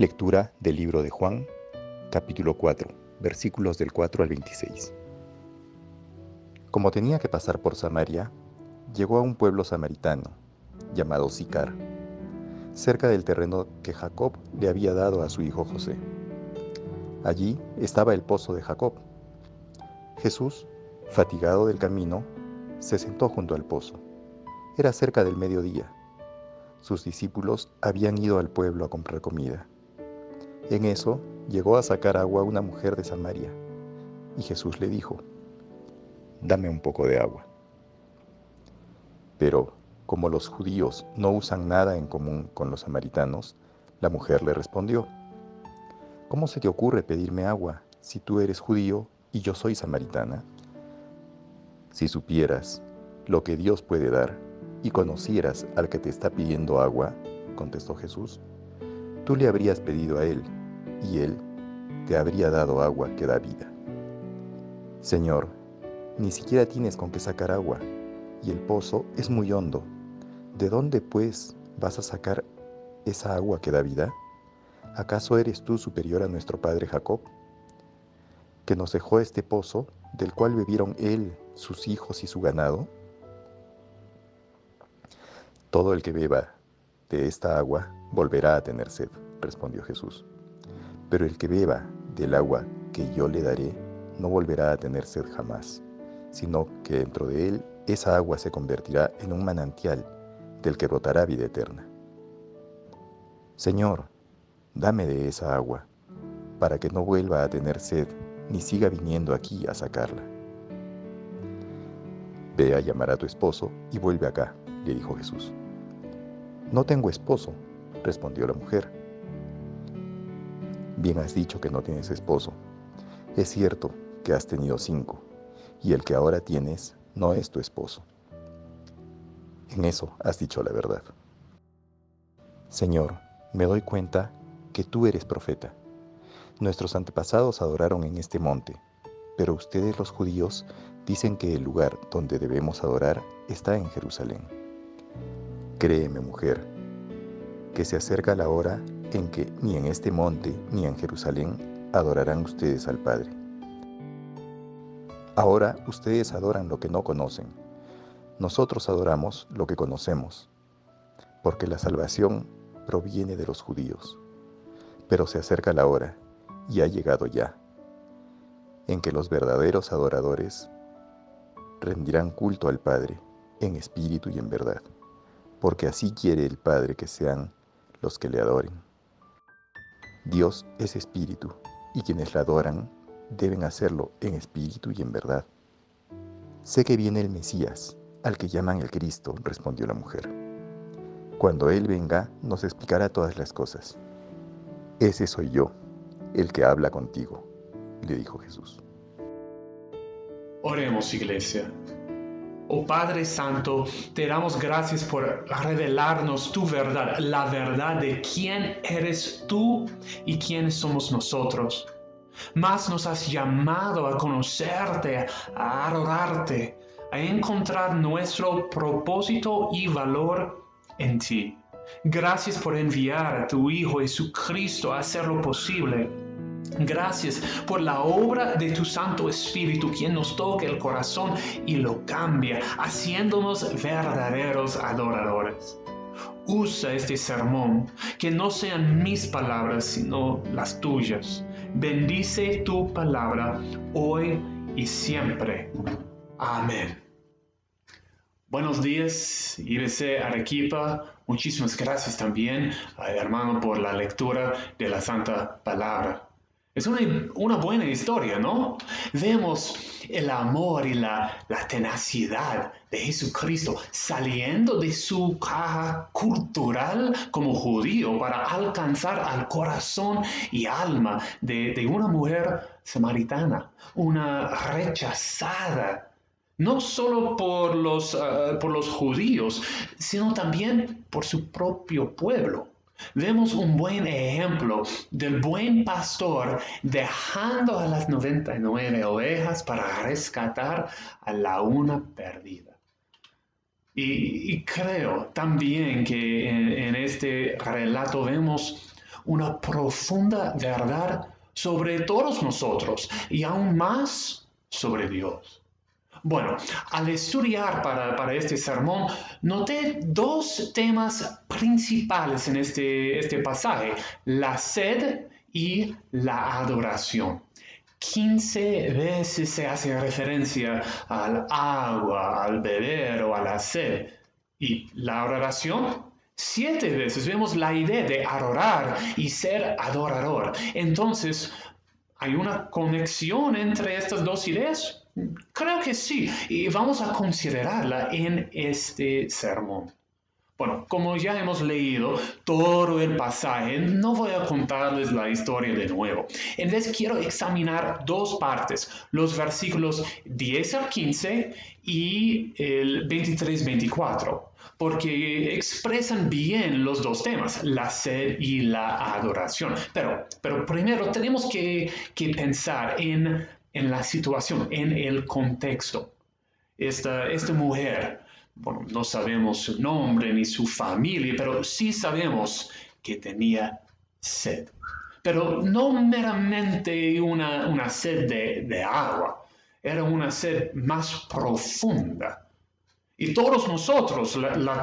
Lectura del libro de Juan, capítulo 4, versículos del 4 al 26. Como tenía que pasar por Samaria, llegó a un pueblo samaritano, llamado Sicar, cerca del terreno que Jacob le había dado a su hijo José. Allí estaba el pozo de Jacob. Jesús, fatigado del camino, se sentó junto al pozo. Era cerca del mediodía. Sus discípulos habían ido al pueblo a comprar comida. En eso llegó a sacar agua una mujer de Samaria, y Jesús le dijo, Dame un poco de agua. Pero como los judíos no usan nada en común con los samaritanos, la mujer le respondió, ¿Cómo se te ocurre pedirme agua si tú eres judío y yo soy samaritana? Si supieras lo que Dios puede dar y conocieras al que te está pidiendo agua, contestó Jesús, tú le habrías pedido a él y él te habría dado agua que da vida. Señor, ni siquiera tienes con qué sacar agua, y el pozo es muy hondo. ¿De dónde, pues, vas a sacar esa agua que da vida? ¿Acaso eres tú superior a nuestro padre Jacob, que nos dejó este pozo, del cual bebieron él, sus hijos y su ganado? Todo el que beba de esta agua volverá a tener sed, respondió Jesús. Pero el que beba del agua que yo le daré no volverá a tener sed jamás, sino que dentro de él esa agua se convertirá en un manantial del que brotará vida eterna. Señor, dame de esa agua, para que no vuelva a tener sed ni siga viniendo aquí a sacarla. Ve a llamar a tu esposo y vuelve acá, le dijo Jesús. No tengo esposo, respondió la mujer. Bien has dicho que no tienes esposo. Es cierto que has tenido cinco, y el que ahora tienes no es tu esposo. En eso has dicho la verdad. Señor, me doy cuenta que tú eres profeta. Nuestros antepasados adoraron en este monte, pero ustedes los judíos dicen que el lugar donde debemos adorar está en Jerusalén. Créeme, mujer, que se acerca la hora en que ni en este monte ni en Jerusalén adorarán ustedes al Padre. Ahora ustedes adoran lo que no conocen. Nosotros adoramos lo que conocemos, porque la salvación proviene de los judíos. Pero se acerca la hora, y ha llegado ya, en que los verdaderos adoradores rendirán culto al Padre en espíritu y en verdad, porque así quiere el Padre que sean los que le adoren. Dios es espíritu, y quienes la adoran deben hacerlo en espíritu y en verdad. Sé que viene el Mesías, al que llaman el Cristo, respondió la mujer. Cuando Él venga, nos explicará todas las cosas. Ese soy yo, el que habla contigo, le dijo Jesús. Oremos, iglesia. Oh Padre Santo, te damos gracias por revelarnos tu verdad, la verdad de quién eres tú y quiénes somos nosotros. Más nos has llamado a conocerte, a adorarte, a encontrar nuestro propósito y valor en ti. Gracias por enviar a tu Hijo Jesucristo a hacer lo posible Gracias por la obra de tu Santo Espíritu, quien nos toca el corazón y lo cambia, haciéndonos verdaderos adoradores. Usa este sermón, que no sean mis palabras, sino las tuyas. Bendice tu palabra hoy y siempre. Amén. Buenos días, IBC Arequipa. Muchísimas gracias también, hermano, por la lectura de la Santa Palabra. Es una, buena historia, ¿no? Vemos el amor y la, la tenacidad de Jesucristo saliendo de su caja cultural como judío para alcanzar al corazón y alma de, una mujer samaritana, una rechazada, no solo por los, ah, por los judíos, sino también por su propio pueblo. Vemos un buen ejemplo del buen pastor dejando a las 99 ovejas para rescatar a la una perdida. Y, creo también que en, este relato vemos una profunda verdad sobre todos nosotros y aún más sobre Dios. Bueno, al estudiar para, este sermón, noté dos temas principales en este, este pasaje, la sed y la adoración. 15 veces se hace referencia al agua, al beber o a la sed. Y la adoración, siete veces vemos la idea de adorar y ser adorador. Entonces, ¿hay una conexión entre estas dos ideas? Creo que sí, y vamos a considerarla en este sermón. Bueno, como ya hemos leído todo el pasaje, no voy a contarles la historia de nuevo. En vez quiero examinar dos partes, los versículos 10 al 15 y el 23-24, porque expresan bien los dos temas, la sed y la adoración. Pero, pero primero tenemos que, que pensar en en la situación, en el contexto. Esta, esta mujer, bueno, no sabemos su nombre ni su familia, pero sí sabemos que tenía sed. Pero no meramente una, una sed de, agua, era una sed más profunda. Y todos nosotros la, la,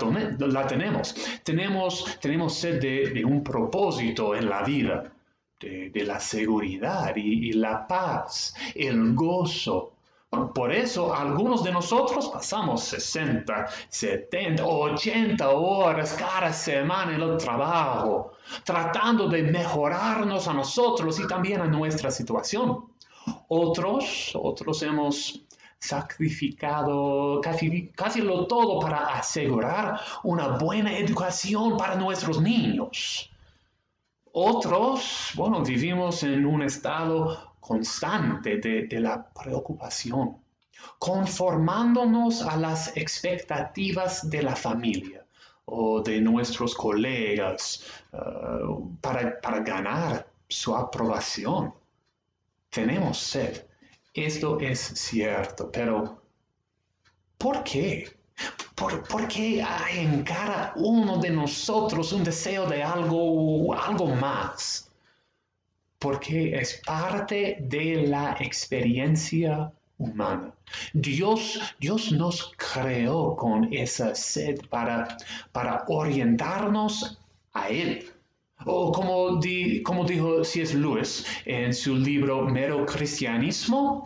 tenemos. tenemos. Tenemos sed de, de un propósito en la vida de, la seguridad y, la paz, el gozo. Por eso algunos de nosotros pasamos 60, 70, 80 horas cada semana en el trabajo, tratando de mejorarnos a nosotros y también a nuestra situación. Otros, otros hemos sacrificado casi, casi lo todo para asegurar una buena educación para nuestros niños. Otros, bueno, vivimos en un estado constante de, la preocupación, conformándonos a las expectativas de la familia o de nuestros colegas eh, para, para ganar su aprobación. Tenemos sed. Esto es cierto, pero ¿por qué? ¿Por, qué hay en cada uno de nosotros un deseo de algo, algo más? Porque es parte de la experiencia humana. Dios, Dios nos creó con esa sed para, para orientarnos a Él. O como, como dijo C.S. Lewis en su libro Mero Cristianismo,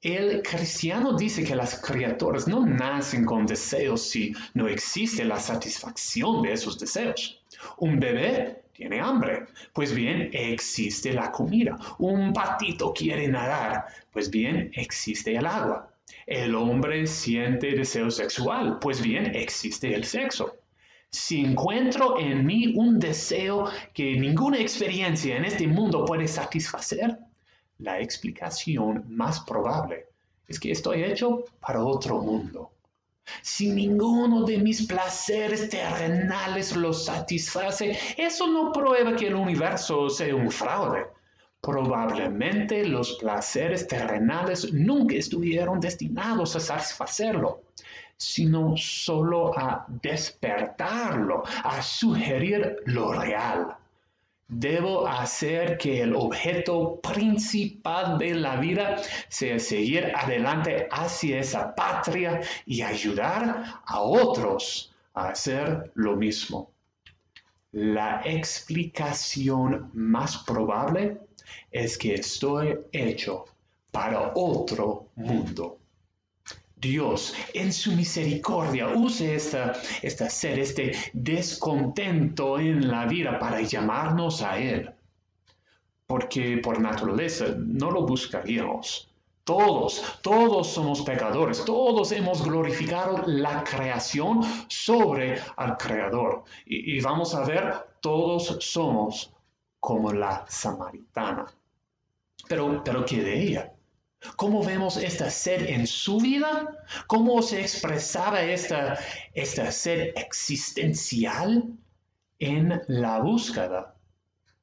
el cristiano dice que las criaturas no nacen con deseos si no existe la satisfacción de esos deseos. Un bebé tiene hambre, pues bien, existe la comida. Un patito quiere nadar, pues bien, existe el agua. El hombre siente deseo sexual, pues bien, existe el sexo. Si encuentro en mí un deseo que ninguna experiencia en este mundo puede satisfacer, la explicación más probable es que estoy hecho para otro mundo. Si ninguno de mis placeres terrenales lo satisface, eso no prueba que el universo sea un fraude. Probablemente los placeres terrenales nunca estuvieron destinados a satisfacerlo, sino solo a despertarlo, a sugerir lo real. Debo hacer que el objeto principal de la vida sea seguir adelante hacia esa patria y ayudar a otros a hacer lo mismo. La explicación más probable es que estoy hecho para otro mundo. Dios en su misericordia use esta, esta sed, este descontento en la vida para llamarnos a Él. Porque por naturaleza no lo buscaríamos. Todos, todos somos pecadores, todos hemos glorificado la creación sobre al Creador. Y, y vamos a ver, todos somos como la samaritana. Pero, pero ¿qué de ella? ¿Cómo vemos esta sed en su vida? ¿Cómo se expresaba esta, esta sed existencial en la búsqueda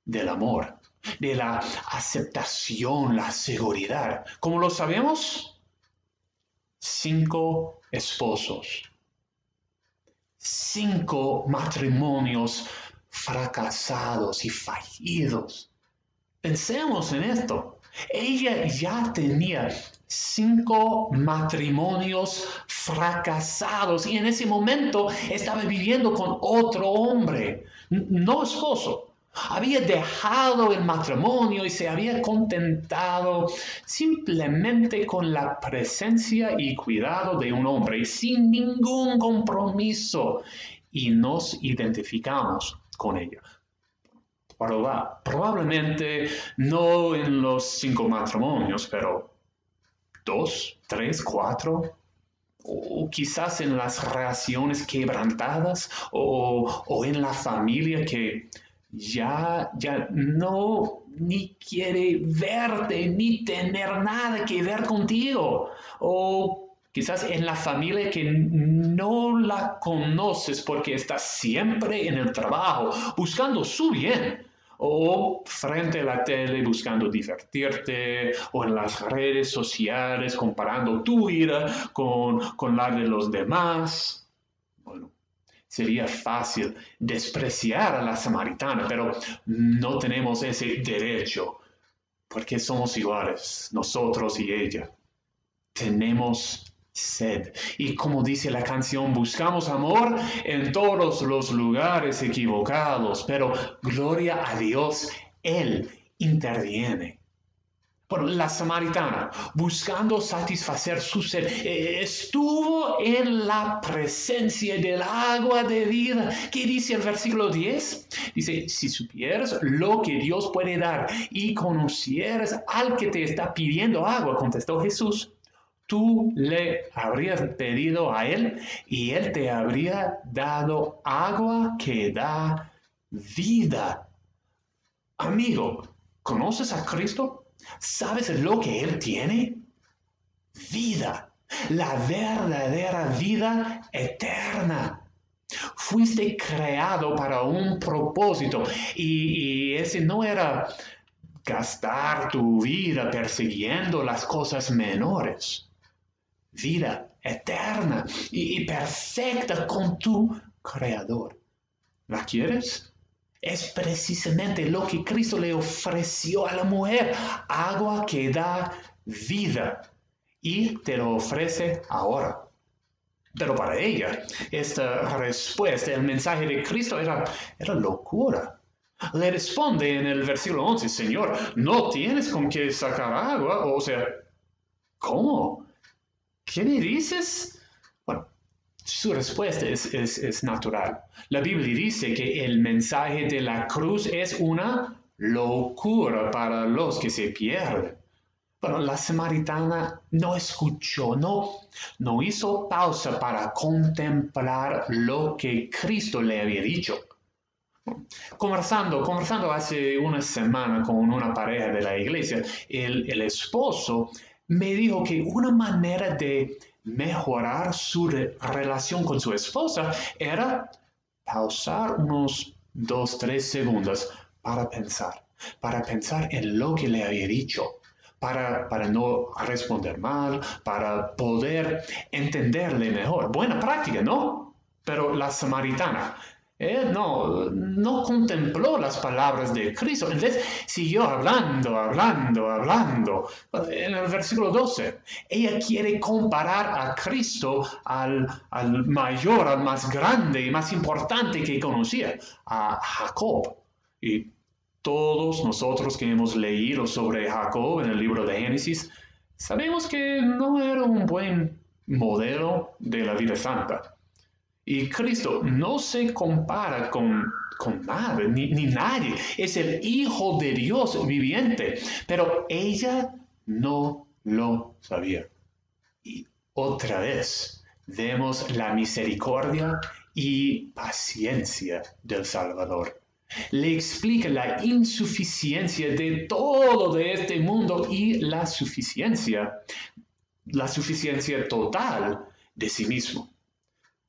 del amor, de la aceptación, la seguridad? ¿Cómo lo sabemos? Cinco esposos, cinco matrimonios fracasados y fallidos. Pensemos en esto. Ella ya tenía cinco matrimonios fracasados y en ese momento estaba viviendo con otro hombre, no esposo. Había dejado el matrimonio y se había contentado simplemente con la presencia y cuidado de un hombre sin ningún compromiso y nos identificamos con ella probablemente no en los cinco matrimonios, pero dos, tres, cuatro, o quizás en las relaciones quebrantadas, o, o en la familia que ya, ya no ni quiere verte, ni tener nada que ver contigo, o quizás en la familia que no la conoces porque está siempre en el trabajo, buscando su bien, o frente a la tele buscando divertirte, o en las redes sociales comparando tu vida con, con la de los demás. Bueno, sería fácil despreciar a la samaritana, pero no tenemos ese derecho, porque somos iguales, nosotros y ella. Tenemos sed. Y como dice la canción, buscamos amor en todos los lugares equivocados, pero gloria a Dios, Él interviene. Bueno, la samaritana, buscando satisfacer su sed, eh, estuvo en la presencia del agua de vida. ¿Qué dice el versículo 10? Dice, si supieras lo que Dios puede dar y conocieras al que te está pidiendo agua, contestó Jesús, tú le habrías pedido a Él y Él te habría dado agua que da vida. Amigo, ¿conoces a Cristo? ¿Sabes lo que Él tiene? Vida, la verdadera vida eterna. Fuiste creado para un propósito y, ese no era gastar tu vida persiguiendo las cosas menores vida eterna y, perfecta con tu Creador. ¿La quieres? Es precisamente lo que Cristo le ofreció a la mujer, agua que da vida, y te lo ofrece ahora. Pero para ella, esta respuesta, el mensaje de Cristo era, era locura. Le responde en el versículo 11, Señor, no tienes con qué sacar agua, o sea, ¿cómo? ¿Qué me dices? Bueno, su respuesta es, natural. La Biblia dice que el mensaje de la cruz es una locura para los que se pierden. Pero la samaritana no escuchó, no, no hizo pausa para contemplar lo que Cristo le había dicho. Conversando, conversando hace una semana con una pareja de la iglesia, el, el esposo me dijo que una manera de mejorar su relación con su esposa era pausar unos dos, tres segundos para pensar, para pensar en lo que le había dicho, para, para no responder mal, para poder entenderle mejor. Buena práctica, ¿no? Pero la samaritana él no, no contempló las palabras de Cristo. Entonces siguió hablando, hablando, hablando. En el versículo 12, ella quiere comparar a Cristo al, al mayor, al más grande y más importante que conocía, a Jacob. Y todos nosotros que hemos leído sobre Jacob en el libro de Génesis, sabemos que no era un buen modelo de la vida santa. Y Cristo no se compara con, con nada, ni, ni nadie. Es el Hijo de Dios viviente. Pero ella no lo sabía. Y otra vez vemos la misericordia y paciencia del Salvador. Le explica la insuficiencia de todo de este mundo y la suficiencia, la suficiencia total de sí mismo.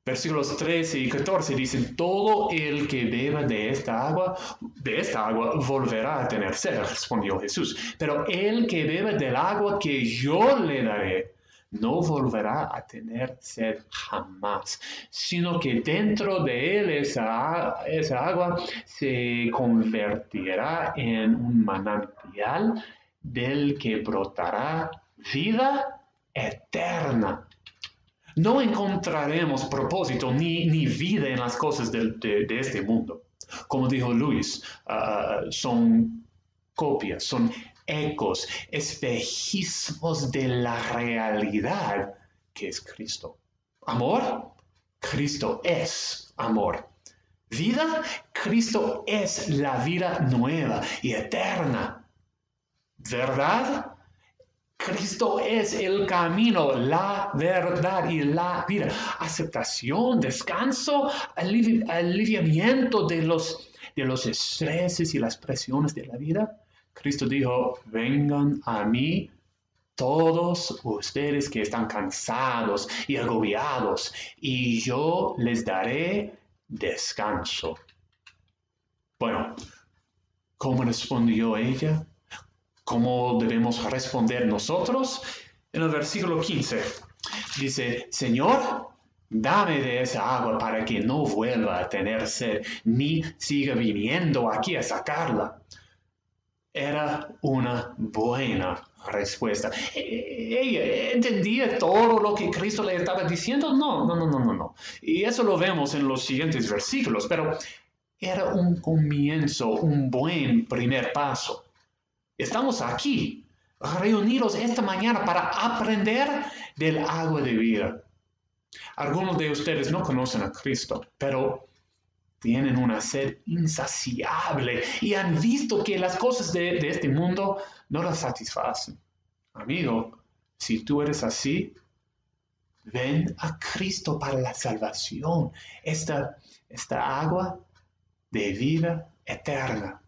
Versículos 13 y 14 dicen, todo el que beba de esta agua, de esta agua volverá a tener sed, respondió Jesús. Pero el que beba del agua que yo le daré, no volverá a tener sed jamás, sino que dentro de él esa, esa agua se convertirá en un manantial del que brotará vida eterna. No encontraremos propósito ni, ni vida en las cosas de, de, este mundo. Como dijo Luis, ah, son copias, son ecos, espejismos de la realidad que es Cristo. Amor, Cristo es amor. Vida, Cristo es la vida nueva y eterna. ¿Verdad? Cristo es el camino, la verdad y la vida. Aceptación, descanso, aliviamiento de los, de los estreses y las presiones de la vida. Cristo dijo, vengan a mí todos ustedes que están cansados y agobiados, y yo les daré descanso. Bueno, ¿cómo respondió ella? ¿Cómo debemos responder nosotros? En el versículo 15 dice, Señor, dame de esa agua para que no vuelva a tener sed, ni siga viniendo aquí a sacarla era una buena respuesta. ¿Ella entendía todo lo que Cristo le estaba diciendo? No, no, no, no, no, no. Y eso lo vemos en los siguientes versículos, pero era un comienzo, un buen primer paso. Estamos aquí, reunidos esta mañana para aprender del agua de vida. Algunos de ustedes no conocen a Cristo, pero tienen una sed insaciable y han visto que las cosas de, este mundo no las satisfacen. Amigo, si tú eres así, ven a Cristo para la salvación, esta, esta agua de vida eterna.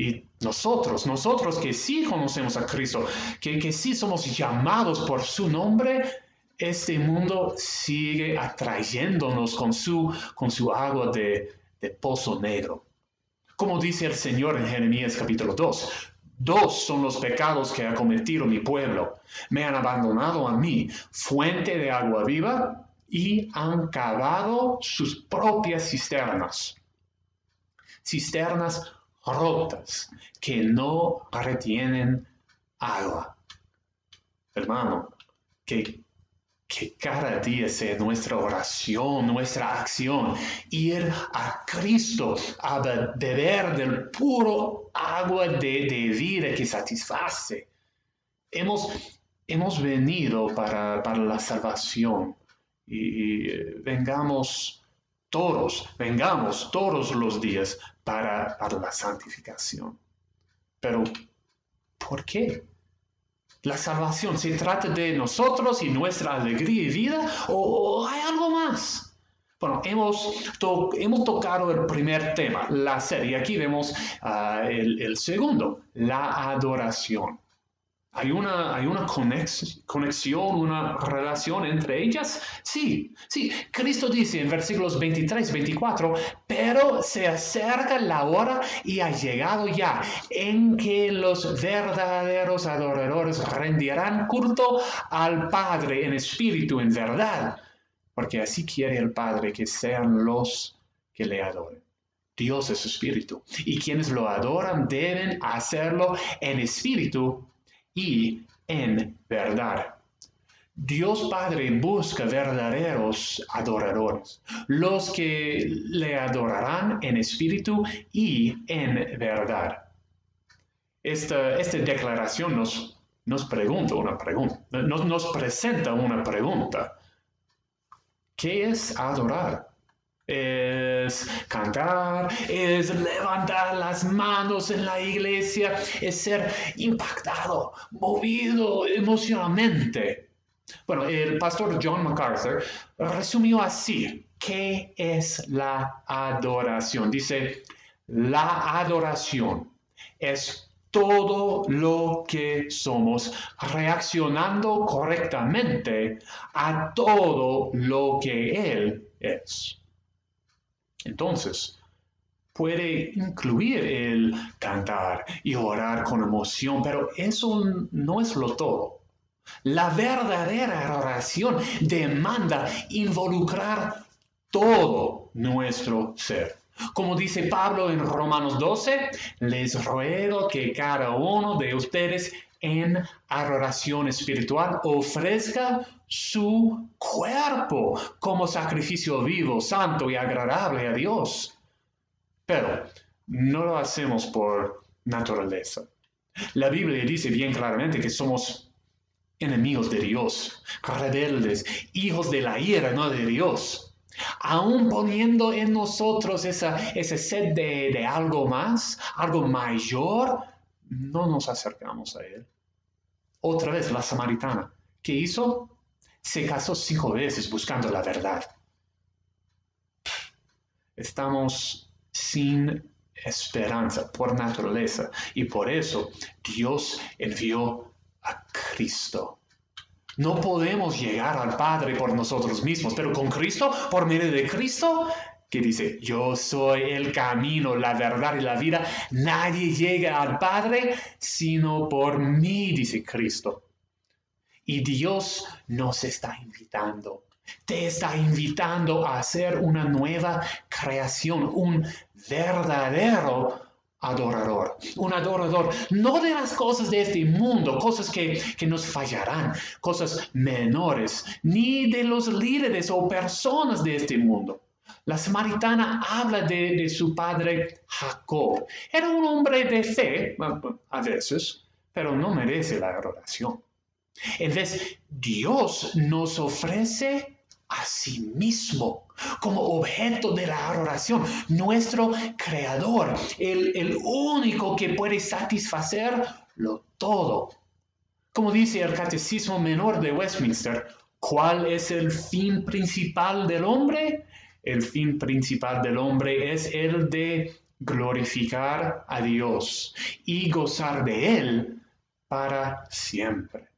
Y nosotros, nosotros que sí conocemos a Cristo, que, que sí somos llamados por su nombre, este mundo sigue atrayéndonos con su, con su agua de, de pozo negro. Como dice el Señor en Jeremías capítulo 2, Dos son los pecados que ha cometido mi pueblo. Me han abandonado a mí, fuente de agua viva, y han cavado sus propias cisternas. Cisternas rotas que no retienen agua. Hermano, que que cada día sea nuestra oración, nuestra acción, ir a Cristo a beber del puro agua de, vida que satisface. Hemos, hemos venido para, la salvación y, vengamos todos, vengamos todos los días para, para la santificación. Pero, ¿por qué? La salvación se trata de nosotros y nuestra alegría y vida o, hay algo más. Bueno, hemos, hemos tocado el primer tema, la serie. Aquí vemos ah, el segundo, la adoración. ¿Hay una, ¿Hay una conexión, una relación entre ellas? Sí, sí. Cristo dice en versículos 23, 24, pero se acerca la hora y ha llegado ya en que los verdaderos adoradores rendirán culto al Padre en espíritu, en verdad, porque así quiere el Padre que sean los que le adoren. Dios es espíritu y quienes lo adoran deben hacerlo en espíritu y en verdad. Dios Padre busca verdaderos adoradores, los que le adorarán en espíritu y en verdad. Esta, esta declaración nos, nos pregunta una pregunta, nos, nos presenta una pregunta. ¿Qué es adorar? Es cantar, es levantar las manos en la iglesia, es ser impactado, movido emocionalmente. Bueno, el pastor John MacArthur resumió así, ¿qué es la adoración? Dice, la adoración es todo lo que somos, reaccionando correctamente a todo lo que Él es. Entonces, puede incluir el cantar y orar con emoción, pero eso no es lo todo. La verdadera oración demanda involucrar todo nuestro ser. Como dice Pablo en Romanos 12, les ruego que cada uno de ustedes en adoración espiritual ofrezca su cuerpo como sacrificio vivo, santo y agradable a Dios. Pero no lo hacemos por naturaleza. La Biblia dice bien claramente que somos enemigos de Dios, rebeldes, hijos de la ira, no de Dios aún poniendo en nosotros esa, ese sed de, de algo más, algo mayor, no nos acercamos a Él. Otra vez la samaritana, ¿qué hizo? Se casó cinco veces buscando la verdad. Estamos sin esperanza por naturaleza y por eso Dios envió a Cristo no podemos llegar al Padre por nosotros mismos, pero con Cristo, por medio de Cristo, que dice, yo soy el camino, la verdad y la vida, nadie llega al Padre sino por mí, dice Cristo. Y Dios nos está invitando, te está invitando a hacer una nueva creación, un verdadero adorador, un adorador, no de las cosas de este mundo, cosas que, nos fallarán, cosas menores, ni de los líderes o personas de este mundo. La samaritana habla de, de su padre Jacob. Era un hombre de fe, a veces, pero no merece la adoración. Entonces, Dios nos ofrece a sí mismo como objeto de la adoración, nuestro creador, el, el único que puede satisfacerlo todo. Como dice el Catecismo Menor de Westminster, ¿cuál es el fin principal del hombre? El fin principal del hombre es el de glorificar a Dios y gozar de Él para siempre.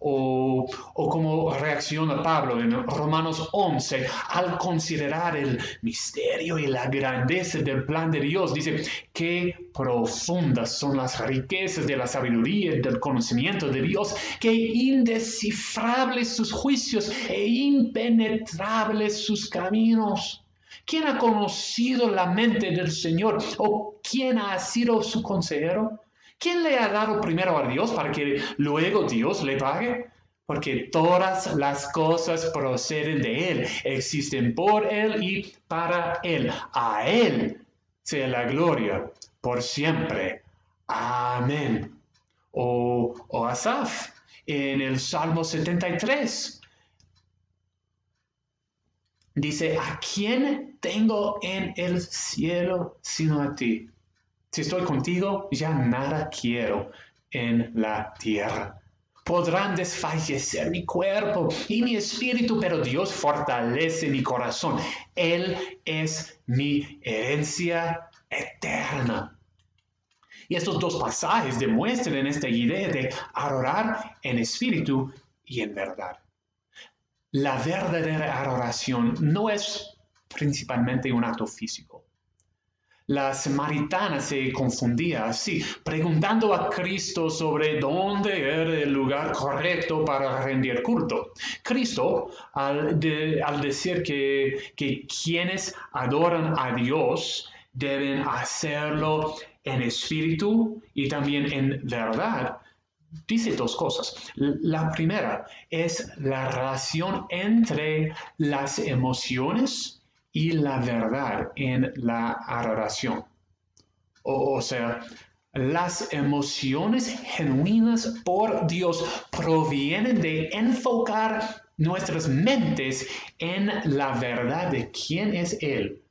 O, como reacciona Pablo en Romanos 11 al considerar el misterio y la grandeza del plan de Dios. Dice, qué profundas son las riquezas de la sabiduría y del conocimiento de Dios, qué indescifrables sus juicios e impenetrables sus caminos. ¿Quién ha conocido la mente del Señor o quién ha sido su consejero? ¿Quién le ha dado primero a Dios para que luego Dios le pague? Porque todas las cosas proceden de Él, existen por Él y para Él. A Él sea la gloria por siempre. Amén. O, o en el Salmo 73. Dice, ¿a quién tengo en el cielo sino a ti? Si estoy contigo, ya nada quiero en la tierra. Podrán desfallecer mi cuerpo y mi espíritu, pero Dios fortalece mi corazón. Él es mi herencia eterna. Y estos dos pasajes demuestran esta idea de adorar en espíritu y en verdad. La verdadera adoración no es principalmente un acto físico. La samaritana se confundía así, preguntando a Cristo sobre dónde era el lugar correcto para rendir culto. Cristo, al, decir que, que quienes adoran a Dios deben hacerlo en espíritu y también en verdad, dice dos cosas. La primera es la relación entre las emociones y la verdad en la adoración. O, sea, las emociones genuinas por Dios provienen de enfocar nuestras mentes en la verdad de quién es Él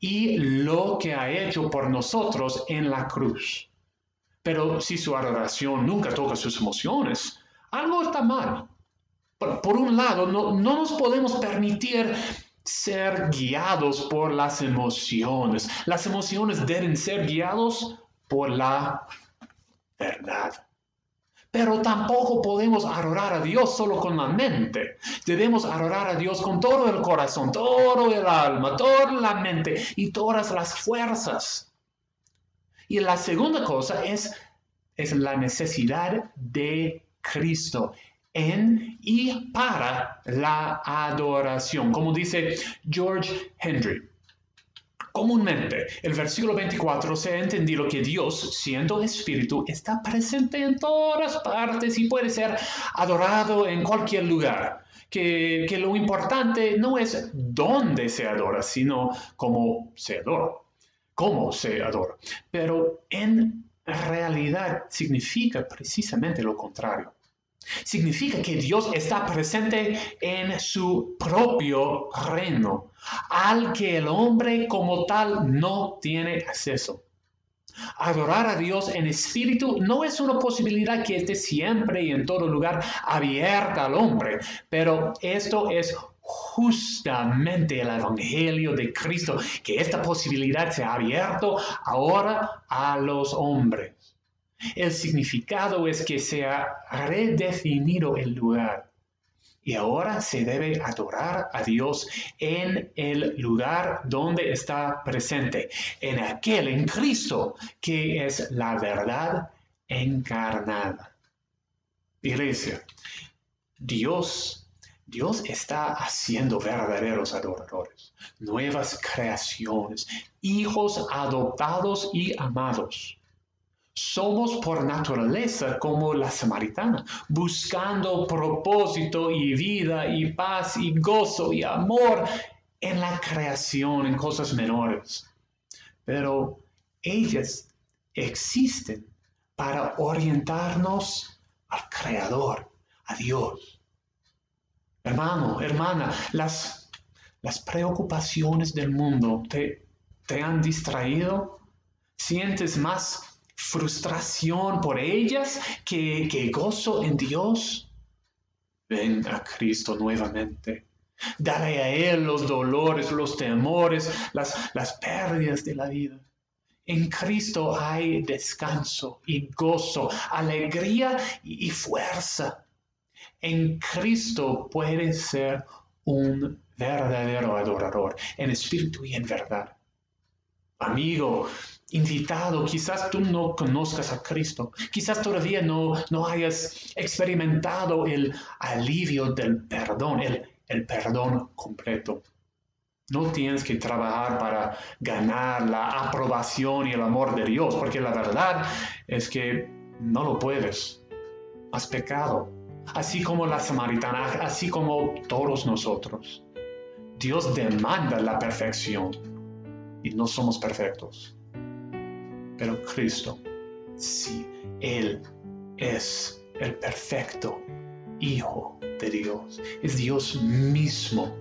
y lo que ha hecho por nosotros en la cruz. Pero si su adoración nunca toca sus emociones, algo está mal. Por, un lado, no, no nos podemos permitir ser guiados por las emociones. Las emociones deben ser guiados por la verdad. Pero tampoco podemos adorar a Dios solo con la mente. Debemos adorar a Dios con todo el corazón, todo el alma, toda la mente y todas las fuerzas. Y la segunda cosa es, es la necesidad de Cristo en y para la adoración, como dice George Henry. Comúnmente, el versículo 24 se ha entendido que Dios, siendo espíritu, está presente en todas partes y puede ser adorado en cualquier lugar. Que, que lo importante no es dónde se adora, sino cómo se adora. Cómo se adora. Pero en realidad significa precisamente lo contrario. Significa que Dios está presente en su propio reino, al que el hombre como tal no tiene acceso. Adorar a Dios en espíritu no es una posibilidad que esté siempre y en todo lugar abierta al hombre, pero esto es justamente el Evangelio de Cristo, que esta posibilidad se ha abierto ahora a los hombres. El significado es que se ha redefinido el lugar y ahora se debe adorar a Dios en el lugar donde está presente, en aquel, en Cristo, que es la verdad encarnada. Iglesia, Dios, Dios está haciendo verdaderos adoradores, nuevas creaciones, hijos adoptados y amados. Somos por naturaleza como la samaritana, buscando propósito y vida y paz y gozo y amor en la creación, en cosas menores. Pero ellas existen para orientarnos al Creador, a Dios. Hermano, hermana, las, las preocupaciones del mundo te, te han distraído. Sientes más frustración por ellas que, que gozo en Dios? Ven a Cristo nuevamente. Dale a Él los dolores, los temores, las, las pérdidas de la vida. En Cristo hay descanso y gozo, alegría y fuerza. En Cristo puedes ser un verdadero adorador, en espíritu y en verdad. Amigo, invitado, quizás tú no conozcas a Cristo, quizás todavía no, no hayas experimentado el alivio del perdón, el, el perdón completo. No tienes que trabajar para ganar la aprobación y el amor de Dios, porque la verdad es que no lo puedes. Has pecado, así como la samaritana, así como todos nosotros. Dios demanda la perfección y no somos perfectos. Pero Cristo, sí, Él es el perfecto Hijo de Dios, es Dios mismo.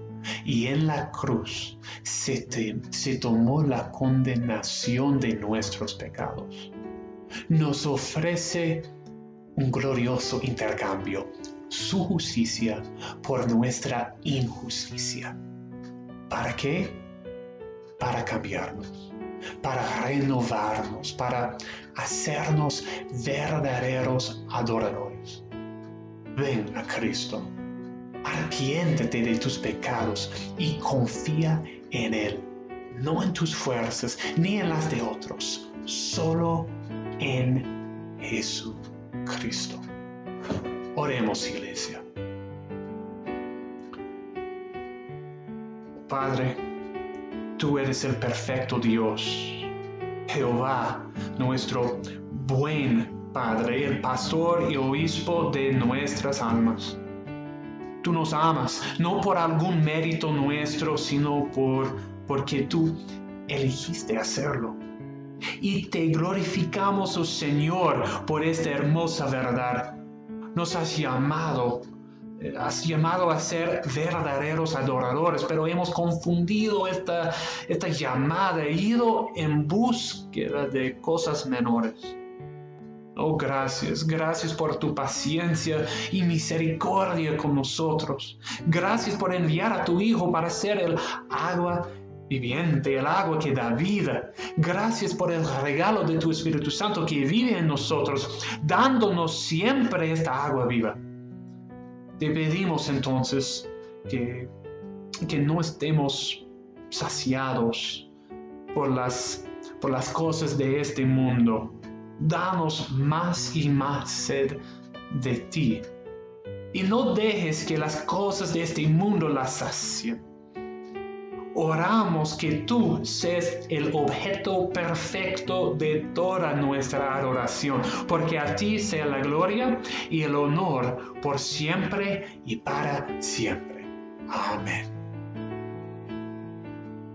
Y en la cruz se, se tomó la condenación de nuestros pecados. Nos ofrece un glorioso intercambio, su justicia por nuestra injusticia. ¿Para qué? Para cambiarnos para renovarnos, para hacernos verdaderos adoradores. Ven a Cristo, arrepiéntete de tus pecados y confía en Él, no en tus fuerzas ni en las de otros, solo en Jesucristo. Oremos, iglesia. Padre, Tú eres el perfecto Dios, Jehová, nuestro buen Padre, el pastor y obispo de nuestras almas. Tú nos amas, no por algún mérito nuestro, sino por porque tú elegiste hacerlo. Y te glorificamos, oh Señor, por esta hermosa verdad. Nos has llamado has llamado a ser verdaderos adoradores, pero hemos confundido esta, esta llamada, ido en búsqueda de cosas menores. Oh, gracias, gracias por tu paciencia y misericordia con nosotros. Gracias por enviar a tu Hijo para ser el agua viviente, el agua que da vida. Gracias por el regalo de tu Espíritu Santo que vive en nosotros, dándonos siempre esta agua viva. Te pedimos entonces que, que no estemos saciados por las, por las cosas de este mundo. Danos más y más sed de ti. y no dejes que las cosas de este mundo las sacien. Oramos que tú seas el objeto perfecto de toda nuestra adoración, porque a ti sea la gloria y el honor por siempre y para siempre. Amén.